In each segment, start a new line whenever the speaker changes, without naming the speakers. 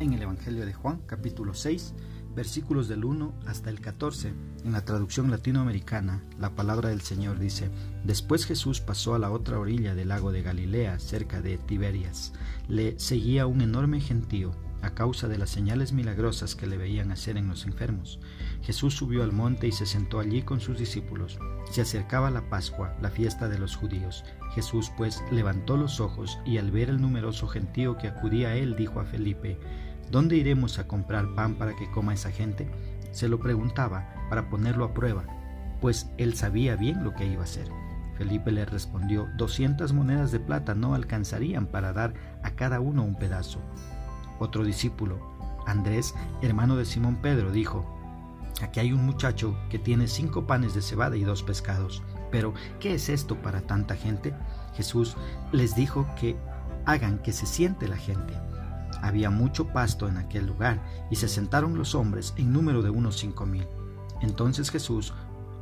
En el Evangelio de Juan, capítulo 6, versículos del 1 hasta el 14, en la traducción latinoamericana, la palabra del Señor dice, Después Jesús pasó a la otra orilla del lago de Galilea, cerca de Tiberias. Le seguía un enorme gentío a causa de las señales milagrosas que le veían hacer en los enfermos. Jesús subió al monte y se sentó allí con sus discípulos. Se acercaba la Pascua, la fiesta de los judíos. Jesús pues levantó los ojos y al ver el numeroso gentío que acudía a él, dijo a Felipe, ¿Dónde iremos a comprar pan para que coma esa gente? Se lo preguntaba para ponerlo a prueba, pues él sabía bien lo que iba a hacer. Felipe le respondió, doscientas monedas de plata no alcanzarían para dar a cada uno un pedazo. Otro discípulo, Andrés, hermano de Simón Pedro, dijo, Aquí hay un muchacho que tiene cinco panes de cebada y dos pescados. Pero, ¿qué es esto para tanta gente? Jesús les dijo que hagan que se siente la gente. Había mucho pasto en aquel lugar, y se sentaron los hombres en número de unos cinco mil. Entonces Jesús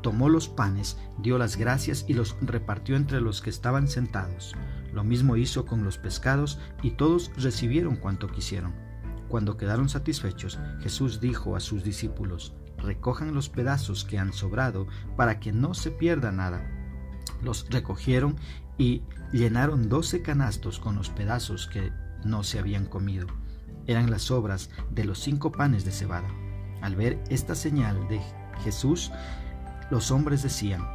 tomó los panes, dio las gracias y los repartió entre los que estaban sentados. Lo mismo hizo con los pescados, y todos recibieron cuanto quisieron. Cuando quedaron satisfechos, Jesús dijo a sus discípulos, recojan los pedazos que han sobrado para que no se pierda nada. Los recogieron y llenaron doce canastos con los pedazos que no se habían comido. Eran las obras de los cinco panes de cebada. Al ver esta señal de Jesús, los hombres decían,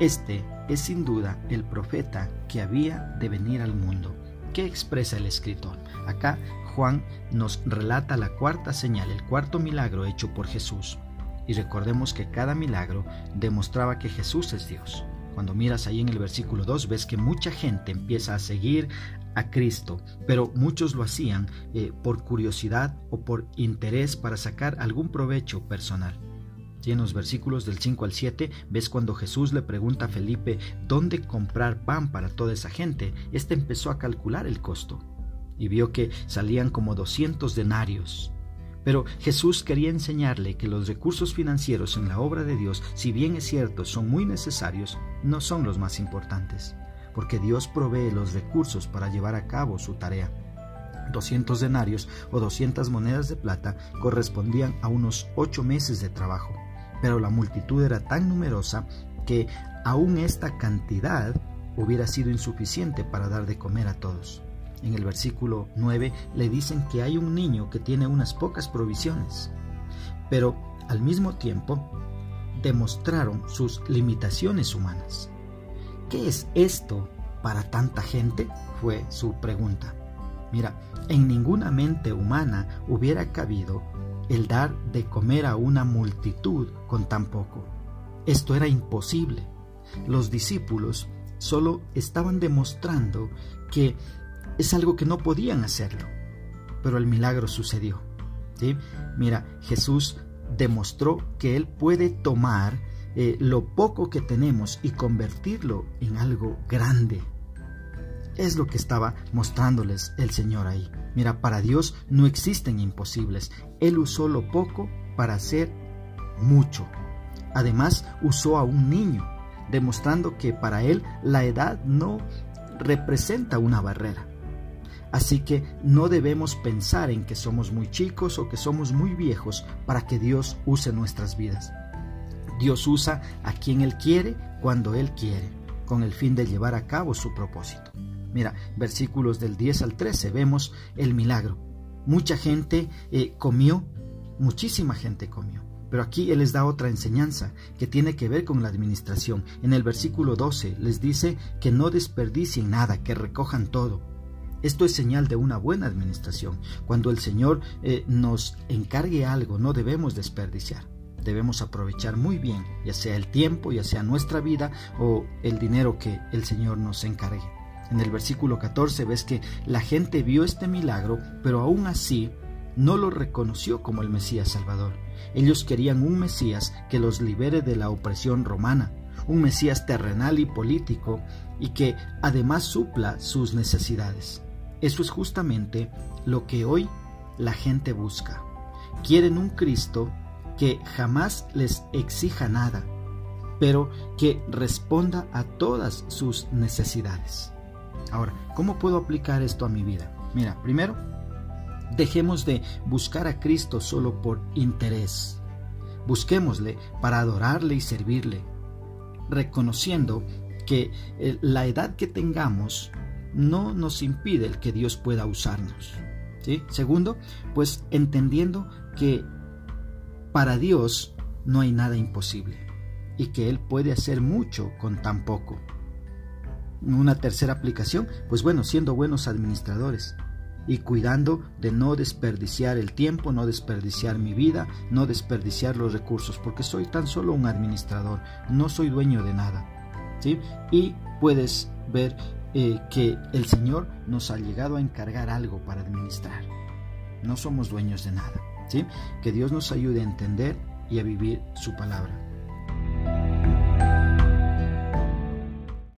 Este es sin duda el profeta que había de venir al mundo. ¿Qué expresa el escritor? Acá Juan nos relata la cuarta señal, el cuarto milagro hecho por Jesús. Y recordemos que cada milagro demostraba que Jesús es Dios. Cuando miras ahí en el versículo 2 ves que mucha gente empieza a seguir a Cristo, pero muchos lo hacían eh, por curiosidad o por interés para sacar algún provecho personal. Y en los versículos del 5 al 7 ves cuando Jesús le pregunta a Felipe dónde comprar pan para toda esa gente, este empezó a calcular el costo y vio que salían como 200 denarios. Pero Jesús quería enseñarle que los recursos financieros en la obra de Dios, si bien es cierto son muy necesarios, no son los más importantes porque Dios provee los recursos para llevar a cabo su tarea. 200 denarios o 200 monedas de plata correspondían a unos ocho meses de trabajo, pero la multitud era tan numerosa que aún esta cantidad hubiera sido insuficiente para dar de comer a todos. En el versículo 9 le dicen que hay un niño que tiene unas pocas provisiones, pero al mismo tiempo demostraron sus limitaciones humanas. ¿Qué es esto para tanta gente? fue su pregunta. Mira, en ninguna mente humana hubiera cabido el dar de comer a una multitud con tan poco. Esto era imposible. Los discípulos solo estaban demostrando que es algo que no podían hacerlo. Pero el milagro sucedió. ¿sí? Mira, Jesús demostró que Él puede tomar eh, lo poco que tenemos y convertirlo en algo grande. Es lo que estaba mostrándoles el Señor ahí. Mira, para Dios no existen imposibles. Él usó lo poco para hacer mucho. Además, usó a un niño, demostrando que para Él la edad no representa una barrera. Así que no debemos pensar en que somos muy chicos o que somos muy viejos para que Dios use nuestras vidas. Dios usa a quien Él quiere cuando Él quiere, con el fin de llevar a cabo su propósito. Mira, versículos del 10 al 13, vemos el milagro. Mucha gente eh, comió, muchísima gente comió. Pero aquí Él les da otra enseñanza que tiene que ver con la administración. En el versículo 12 les dice que no desperdicien nada, que recojan todo. Esto es señal de una buena administración. Cuando el Señor eh, nos encargue algo, no debemos desperdiciar debemos aprovechar muy bien, ya sea el tiempo, ya sea nuestra vida o el dinero que el Señor nos encargue. En el versículo 14 ves que la gente vio este milagro, pero aún así no lo reconoció como el Mesías Salvador. Ellos querían un Mesías que los libere de la opresión romana, un Mesías terrenal y político y que además supla sus necesidades. Eso es justamente lo que hoy la gente busca. Quieren un Cristo que jamás les exija nada, pero que responda a todas sus necesidades. Ahora, ¿cómo puedo aplicar esto a mi vida? Mira, primero, dejemos de buscar a Cristo solo por interés. Busquémosle para adorarle y servirle, reconociendo que eh, la edad que tengamos no nos impide el que Dios pueda usarnos. Segundo, pues entendiendo que para Dios no hay nada imposible y que Él puede hacer mucho con tan poco. Una tercera aplicación, pues bueno, siendo buenos administradores y cuidando de no desperdiciar el tiempo, no desperdiciar mi vida, no desperdiciar los recursos, porque soy tan solo un administrador, no soy dueño de nada. ¿sí? Y puedes ver eh, que el Señor nos ha llegado a encargar algo para administrar. No somos dueños de nada. ¿sí? Que Dios nos ayude a entender y a vivir su palabra.